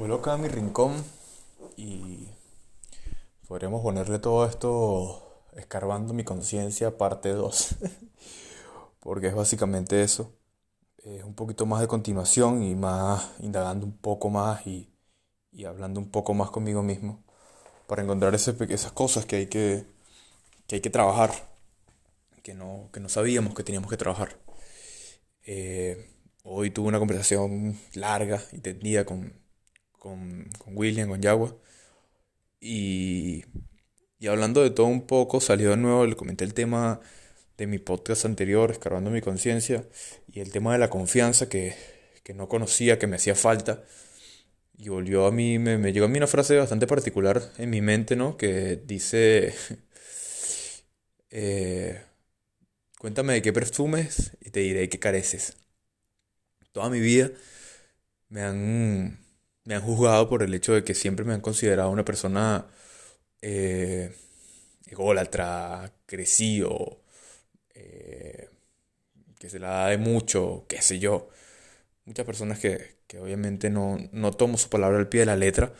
Vuelvo acá a mi rincón y podríamos ponerle todo esto escarbando mi conciencia parte 2, porque es básicamente eso. Es un poquito más de continuación y más indagando un poco más y, hablando un poco más conmigo mismo para encontrar esas cosas que hay que, que hay que trabajar, que no, que no sabíamos que teníamos que trabajar. Eh, hoy tuve una conversación larga y tendida con, con, William, con Yagua. Y, y hablando de todo un poco, salió de nuevo, le comenté el tema de mi podcast anterior, escarbando mi conciencia, y el tema de la confianza que, que, no conocía, que me hacía falta. Y volvió a mí, me, me llegó a mí una frase bastante particular en mi mente, ¿no? Que dice, eh, cuéntame de qué perfumes y te diré de qué careces. Toda mi vida me han me han juzgado por el hecho de que siempre me han considerado una persona eh, ególatra, crecido, eh, que se la da de mucho, qué sé yo. Muchas personas que, obviamente no, no, tomo su palabra al pie de la letra,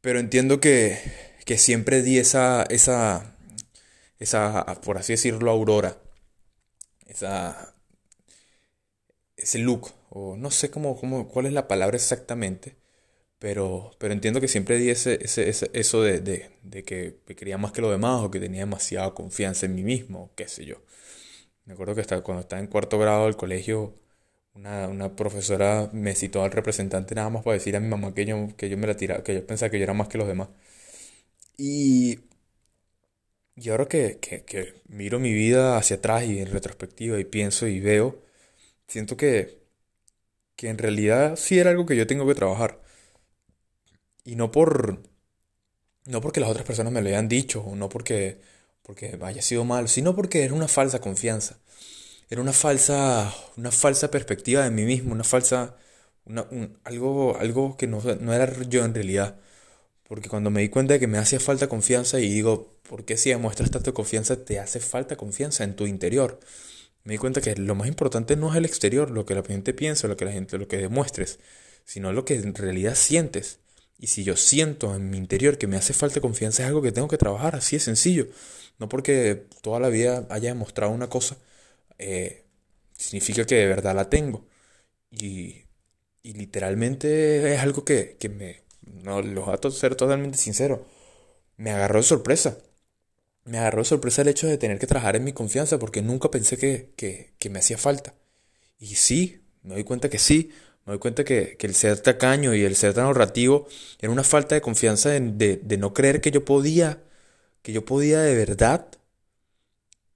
pero entiendo que, que siempre di esa, esa, esa, por así decirlo, aurora, esa, ese look, o no sé cómo, cómo, cuál es la palabra exactamente, pero, pero entiendo que siempre di ese, eso de, de, que me quería más que lo demás o que tenía demasiada confianza en mí mismo, qué sé yo. Me acuerdo que hasta cuando estaba en cuarto grado del colegio, una, una, profesora me citó al representante nada más para decir a mi mamá que yo, que yo me la tiraba, que yo pensaba que yo era más que los demás. Y, y ahora que, que miro mi vida hacia atrás y en retrospectiva y pienso y veo, siento que, que en realidad sí era algo que yo tengo que trabajar. Y no por. No porque las otras personas me lo hayan dicho, o no porque, porque haya sido malo, sino porque era una falsa confianza. Era una falsa, una falsa perspectiva de mí mismo, una falsa. Una, algo, algo que no, no era yo en realidad. Porque cuando me di cuenta de que me hacía falta confianza y digo, ¿por qué si demuestras tanto confianza te hace falta confianza en tu interior? Me di cuenta que lo más importante no es el exterior, lo que la gente piensa, lo que la gente, lo que demuestres, sino lo que en realidad sientes. Y si yo siento en mi interior que me hace falta confianza, es algo que tengo que trabajar, así es sencillo. No porque toda la vida haya demostrado una cosa, eh, significa que de verdad la tengo. Y, y literalmente es algo que, que me, no, los voy a ser totalmente sincero, me agarró de sorpresa. Me agarró de sorpresa el hecho de tener que trabajar en mi confianza porque nunca pensé que, que, que me hacía falta. Y sí, me doy cuenta que sí, me doy cuenta que, el ser tacaño y el ser tan ahorrativo era una falta de confianza de, no creer que yo podía, que yo podía de verdad,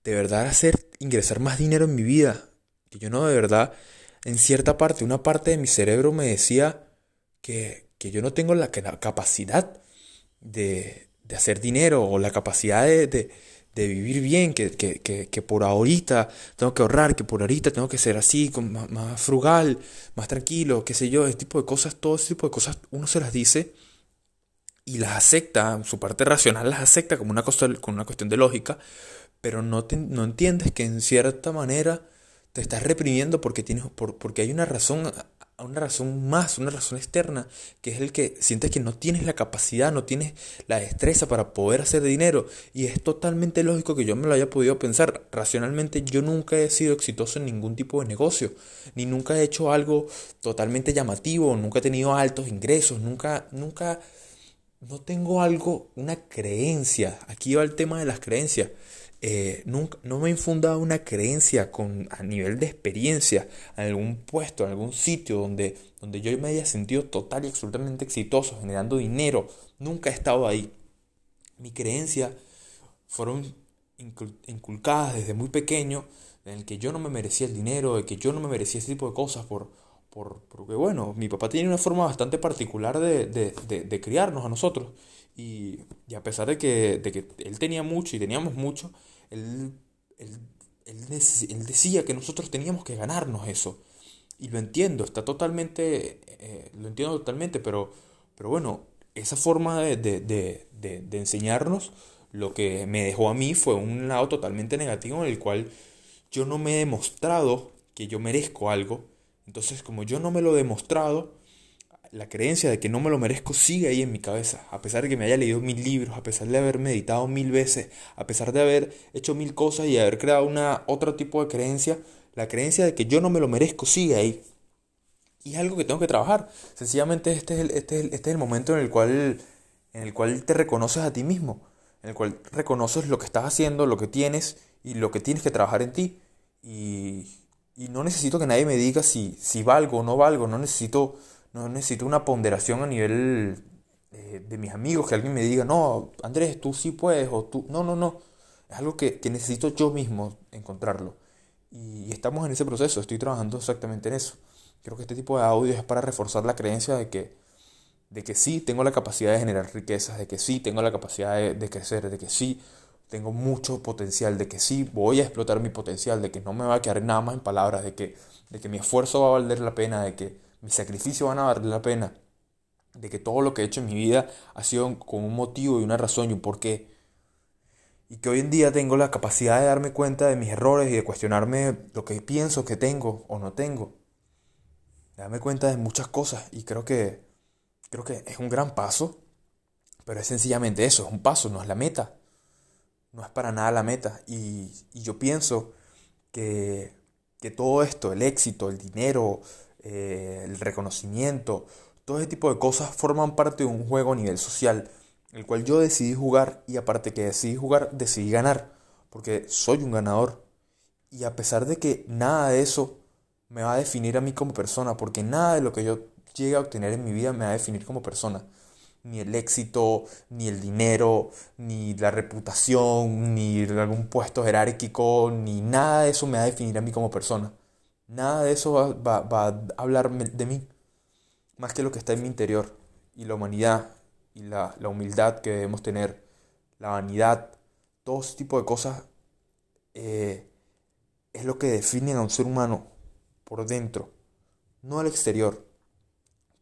de verdad hacer ingresar más dinero en mi vida. Que yo no de verdad, en cierta parte, una parte de mi cerebro me decía que, yo no tengo la, capacidad de, de hacer dinero o la capacidad de de vivir bien, que, que, que, que, por ahorita tengo que ahorrar, que por ahorita tengo que ser así, más, más, frugal, más tranquilo, qué sé yo, ese tipo de cosas, todo ese tipo de cosas uno se las dice y las acepta, su parte racional las acepta como una, cosa, como una cuestión de lógica, pero no, no entiendes que en cierta manera te estás reprimiendo porque, tienes, por, porque hay una razón una razón más, una razón externa, que es el que sientes que no tienes la capacidad, no tienes la destreza para poder hacer dinero. Y es totalmente lógico que yo me lo haya podido pensar. Racionalmente yo nunca he sido exitoso en ningún tipo de negocio, ni nunca he hecho algo totalmente llamativo, nunca he tenido altos ingresos, nunca, nunca, no tengo algo, una creencia. Aquí va el tema de las creencias. Eh, nunca, no me he infundado una creencia con, a nivel de experiencia en algún puesto, en algún sitio donde, donde yo me haya sentido total y absolutamente exitoso, generando dinero. Nunca he estado ahí. Mi creencia fueron inculcadas desde muy pequeño en el que yo no me merecía el dinero, de que yo no me merecía ese tipo de cosas por, por, porque bueno, mi papá tiene una forma bastante particular de, de, de, criarnos a nosotros. Y, y, a pesar de que, de que él tenía mucho y teníamos mucho, él, él, decía que nosotros teníamos que ganarnos eso. Y lo entiendo, está totalmente, eh, lo entiendo totalmente, pero, pero bueno, esa forma de, de, de, enseñarnos lo que me dejó a mí fue un lado totalmente negativo en el cual yo no me he demostrado que yo merezco algo. Entonces, como yo no me lo he demostrado, la creencia de que no me lo merezco sigue ahí en mi cabeza, a pesar de que me haya leído mil libros, a pesar de haber meditado mil veces, a pesar de haber hecho mil cosas y haber creado una otro tipo de creencia, la creencia de que yo no me lo merezco sigue ahí. Y es algo que tengo que trabajar. Sencillamente este es el, este es el, este es el momento en el, cual, en el cual te reconoces a ti mismo, en el cual reconoces lo que estás haciendo, lo que tienes y lo que tienes que trabajar en ti. Y, y no necesito que nadie me diga si, si valgo o no valgo, no necesito, no necesito una ponderación a nivel eh, de mis amigos, que alguien me diga, no, Andrés, tú sí puedes, o tú, no, no, no, es algo que, que necesito yo mismo encontrarlo. Y estamos en ese proceso, estoy trabajando exactamente en eso. Creo que este tipo de audio es para reforzar la creencia de que, de que sí tengo la capacidad de generar riquezas, de que sí tengo la capacidad de crecer, de que sí tengo mucho potencial, de que sí voy a explotar mi potencial, de que no me va a quedar nada más en palabras, de que, de que mi esfuerzo va a valer la pena, de que mis sacrificios van a valer la pena, de que todo lo que he hecho en mi vida ha sido con un motivo y una razón y un porqué. Y que hoy en día tengo la capacidad de darme cuenta de mis errores y de cuestionarme lo que pienso que tengo o no tengo darme cuenta de muchas cosas y creo que, creo que es un gran paso, pero es sencillamente eso, es un paso, no es la meta, no es para nada la meta. Y, yo pienso que, que, todo esto, el éxito, el dinero, eh, el reconocimiento, todo ese tipo de cosas forman parte de un juego a nivel social, el cual yo decidí jugar y aparte que decidí jugar, decidí ganar, porque soy un ganador. Y a pesar de que nada de eso me va a definir a mí como persona, porque nada de lo que yo llegue a obtener en mi vida me va a definir como persona. Ni el éxito, ni el dinero, ni la reputación, ni algún puesto jerárquico, ni nada de eso me va a definir a mí como persona. Nada de eso va, a hablar de mí, más que lo que está en mi interior. Y la humanidad, y la, humildad que debemos tener, la vanidad, todo ese tipo de cosas, eh, es lo que define a un ser humano por dentro, no al exterior.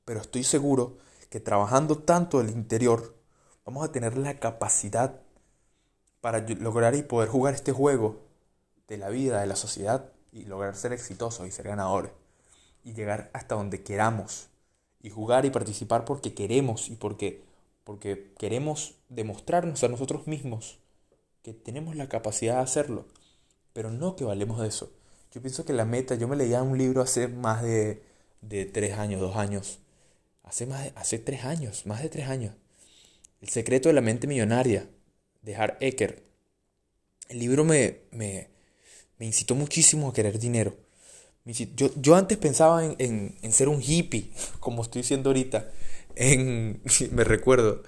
Pero estoy seguro que trabajando tanto el interior, vamos a tener la capacidad para lograr y poder jugar este juego de la vida, de la sociedad, y lograr ser exitosos y ser ganadores. Y llegar hasta donde queramos. Y jugar y participar porque queremos y porque, porque queremos demostrarnos a nosotros mismos que tenemos la capacidad de hacerlo. Pero no que valemos de eso. Yo pienso que la meta, yo me leía un libro hace más de, de tres años, dos años. Hace, más hace tres años, más de tres años. El secreto de la mente millonaria, de Hart Ecker. El libro me, me, me incitó muchísimo a querer dinero. Yo, yo antes pensaba en, en, ser un hippie, como estoy siendo ahorita. En, me recuerdo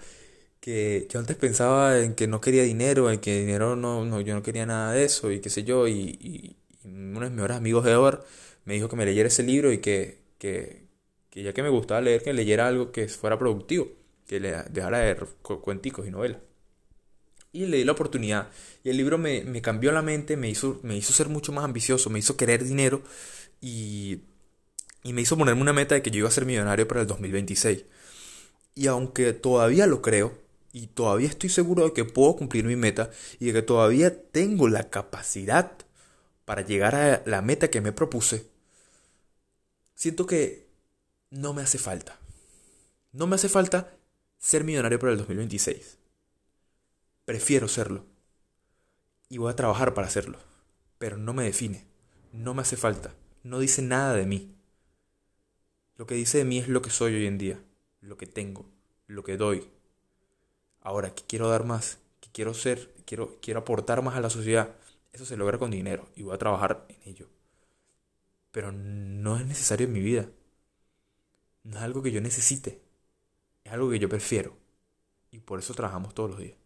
que yo antes pensaba en que no quería dinero, en que dinero no, no yo no quería nada de eso y qué sé yo. y, uno de mis mejores amigos de ahora me dijo que me leyera ese libro y que, que, que, ya que me gustaba leer, que leyera algo que fuera productivo, que le dejara de leer cuenticos y novelas. Y le di la oportunidad. Y el libro me, me, cambió la mente, me hizo, me hizo ser mucho más ambicioso, me hizo querer dinero y, y me hizo ponerme una meta de que yo iba a ser millonario para el 2026. Y aunque todavía lo creo, y todavía estoy seguro de que puedo cumplir mi meta y de que todavía tengo la capacidad para llegar a la meta que me propuse, siento que no me hace falta. No me hace falta ser millonario para el 2026. Prefiero serlo. Y voy a trabajar para hacerlo. Pero no me define. No me hace falta. No dice nada de mí. Lo que dice de mí es lo que soy hoy en día. Lo que tengo. Lo que doy. Ahora, que quiero dar más. Que quiero ser. Quiero, quiero aportar más a la sociedad. Eso se logra con dinero y voy a trabajar en ello. Pero no es necesario en mi vida. No es algo que yo necesite. Es algo que yo prefiero. Y por eso trabajamos todos los días.